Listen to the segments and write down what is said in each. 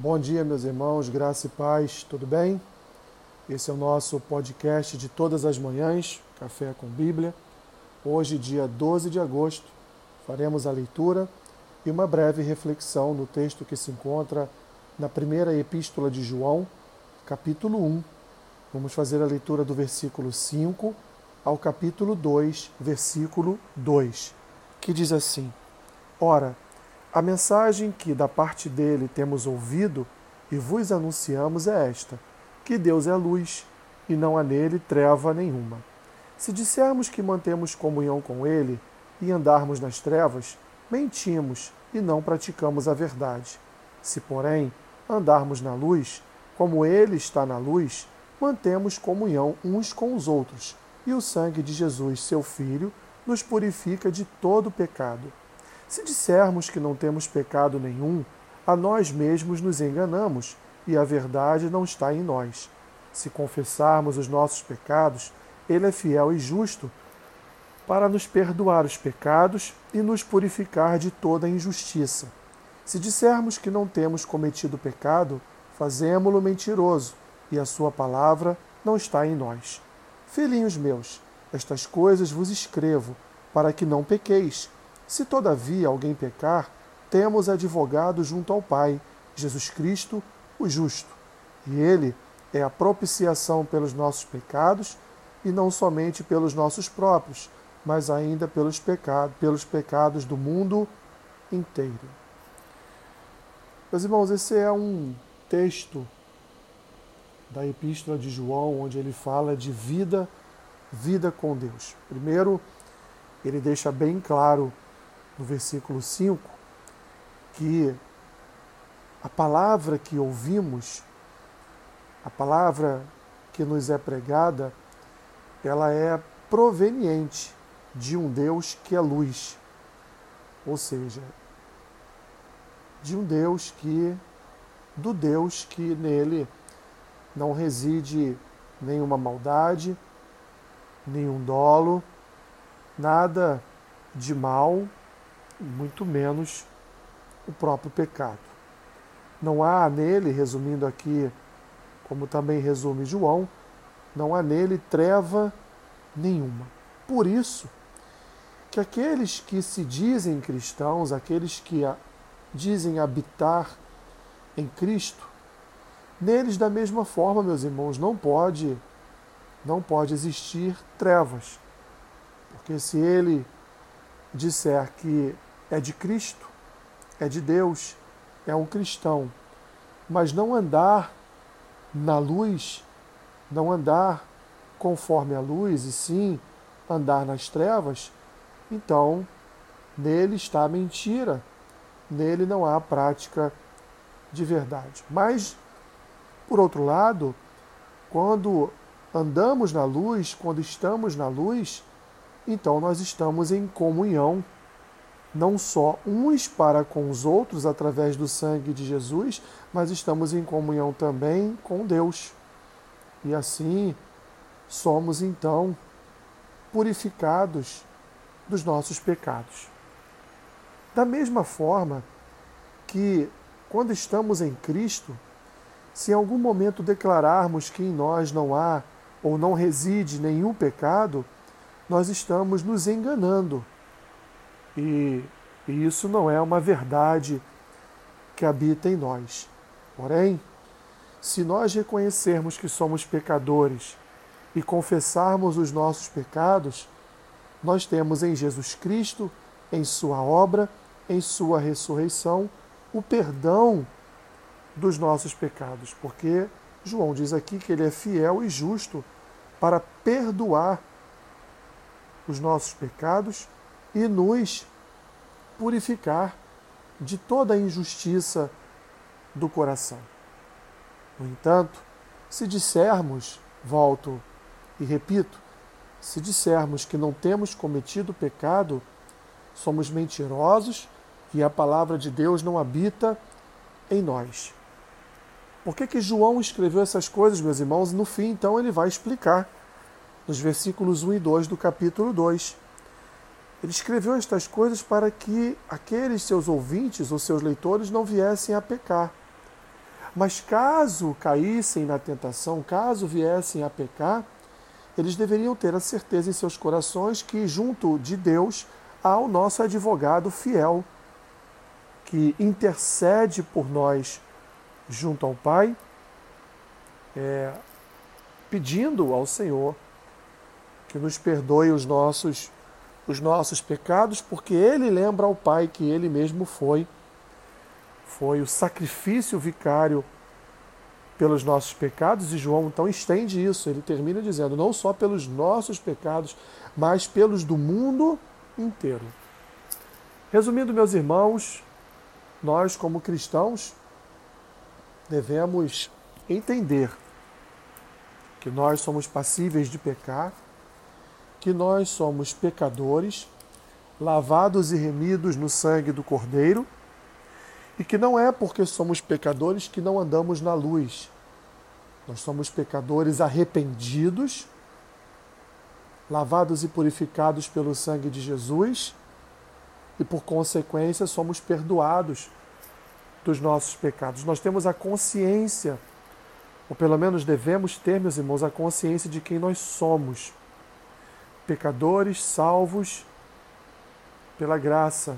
Bom dia, meus irmãos, graça e paz, tudo bem? Esse é o nosso podcast de todas as manhãs, Café com Bíblia. Hoje, dia 12 de agosto, faremos a leitura e uma breve reflexão no texto que se encontra na primeira epístola de João, capítulo 1. Vamos fazer a leitura do versículo 5 ao capítulo 2, versículo 2, que diz assim: Ora, a mensagem que da parte dele temos ouvido e vos anunciamos é esta: que Deus é luz e não há nele treva nenhuma. Se dissermos que mantemos comunhão com ele e andarmos nas trevas, mentimos e não praticamos a verdade. Se, porém, andarmos na luz, como ele está na luz, mantemos comunhão uns com os outros, e o sangue de Jesus, seu Filho, nos purifica de todo pecado. Se dissermos que não temos pecado nenhum, a nós mesmos nos enganamos e a verdade não está em nós. Se confessarmos os nossos pecados, Ele é fiel e justo para nos perdoar os pecados e nos purificar de toda injustiça. Se dissermos que não temos cometido pecado, fazemo-lo mentiroso e a Sua palavra não está em nós. Filhinhos meus, estas coisas vos escrevo para que não pequeis. Se todavia alguém pecar, temos advogado junto ao Pai, Jesus Cristo, o justo. E ele é a propiciação pelos nossos pecados, e não somente pelos nossos próprios, mas ainda pelos pecados, pelos pecados do mundo inteiro. Meus irmãos, esse é um texto da Epístola de João, onde ele fala de vida, vida com Deus. Primeiro, ele deixa bem claro no versículo 5, que a palavra que ouvimos, a palavra que nos é pregada, ela é proveniente de um Deus que é luz. Ou seja, de um Deus que do Deus que nele não reside nenhuma maldade, nenhum dolo, nada de mal muito menos o próprio pecado. Não há nele, resumindo aqui, como também resume João, não há nele treva nenhuma. Por isso, que aqueles que se dizem cristãos, aqueles que dizem habitar em Cristo, neles da mesma forma, meus irmãos, não pode não pode existir trevas. Porque se ele disser que é de Cristo, é de Deus, é um cristão. Mas não andar na luz, não andar conforme a luz, e sim andar nas trevas, então nele está a mentira, nele não há prática de verdade. Mas, por outro lado, quando andamos na luz, quando estamos na luz, então nós estamos em comunhão não só uns para com os outros através do sangue de Jesus, mas estamos em comunhão também com Deus. E assim somos então purificados dos nossos pecados. Da mesma forma que, quando estamos em Cristo, se em algum momento declararmos que em nós não há ou não reside nenhum pecado, nós estamos nos enganando e, e isso não é uma verdade que habita em nós. Porém, se nós reconhecermos que somos pecadores e confessarmos os nossos pecados, nós temos em Jesus Cristo, em Sua obra, em Sua ressurreição, o perdão dos nossos pecados, porque João diz aqui que Ele é fiel e justo para perdoar os nossos pecados e nos purificar de toda a injustiça do coração. No entanto, se dissermos, volto e repito, se dissermos que não temos cometido pecado, somos mentirosos e a palavra de Deus não habita em nós. Por que, que João escreveu essas coisas, meus irmãos? No fim, então, ele vai explicar, nos versículos 1 e 2 do capítulo 2. Ele escreveu estas coisas para que aqueles seus ouvintes ou seus leitores não viessem a pecar. Mas caso caíssem na tentação, caso viessem a pecar, eles deveriam ter a certeza em seus corações que, junto de Deus, há o nosso advogado fiel, que intercede por nós junto ao Pai, é, pedindo ao Senhor que nos perdoe os nossos, os nossos pecados, porque Ele lembra ao Pai que Ele mesmo foi, foi o sacrifício vicário pelos nossos pecados, e João então estende isso, ele termina dizendo, não só pelos nossos pecados, mas pelos do mundo inteiro. Resumindo, meus irmãos, nós, como cristãos, devemos entender que nós somos passíveis de pecar, que nós somos pecadores, lavados e remidos no sangue do Cordeiro e que não é porque somos pecadores que não andamos na luz. Nós somos pecadores arrependidos, lavados e purificados pelo sangue de Jesus, e por consequência somos perdoados dos nossos pecados. Nós temos a consciência, ou pelo menos devemos ter, meus irmãos, a consciência de quem nós somos. Pecadores salvos pela graça,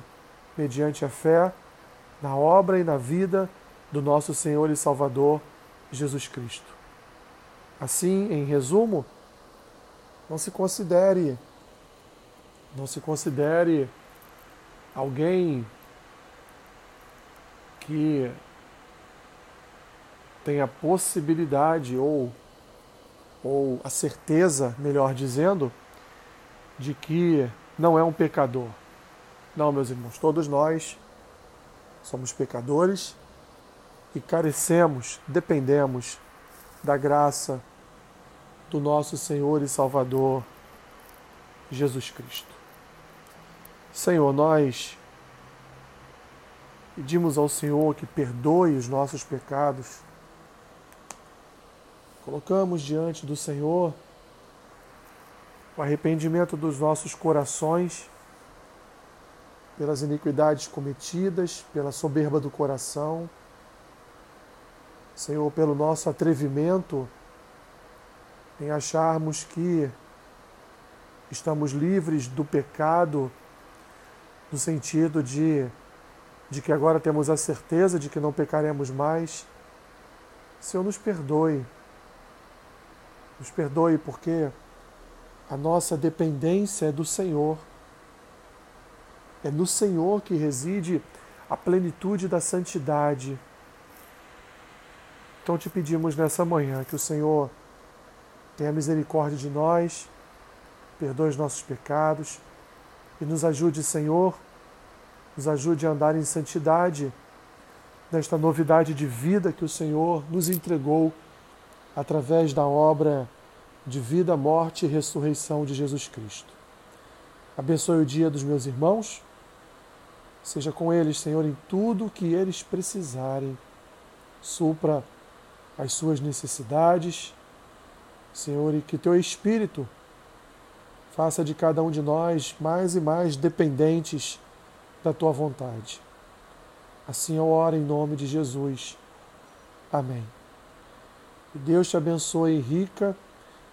mediante a fé na obra e na vida do nosso Senhor e Salvador Jesus Cristo. Assim, em resumo, não se considere não se considere alguém que tem a possibilidade ou ou a certeza, melhor dizendo, de que não é um pecador. Não, meus irmãos, todos nós Somos pecadores e carecemos, dependemos da graça do nosso Senhor e Salvador Jesus Cristo. Senhor, nós pedimos ao Senhor que perdoe os nossos pecados. Colocamos diante do Senhor o arrependimento dos nossos corações pelas iniquidades cometidas, pela soberba do coração. Senhor, pelo nosso atrevimento em acharmos que estamos livres do pecado, no sentido de, de que agora temos a certeza de que não pecaremos mais. Senhor, nos perdoe. Nos perdoe porque a nossa dependência é do Senhor. É no Senhor que reside a plenitude da santidade. Então te pedimos nessa manhã que o Senhor tenha misericórdia de nós, perdoe os nossos pecados e nos ajude, Senhor, nos ajude a andar em santidade nesta novidade de vida que o Senhor nos entregou através da obra de vida, morte e ressurreição de Jesus Cristo. Abençoe o dia dos meus irmãos Seja com eles, Senhor, em tudo o que eles precisarem. Supra as suas necessidades, Senhor, e que teu Espírito faça de cada um de nós mais e mais dependentes da tua vontade. Assim eu oro em nome de Jesus. Amém. Que Deus te abençoe rica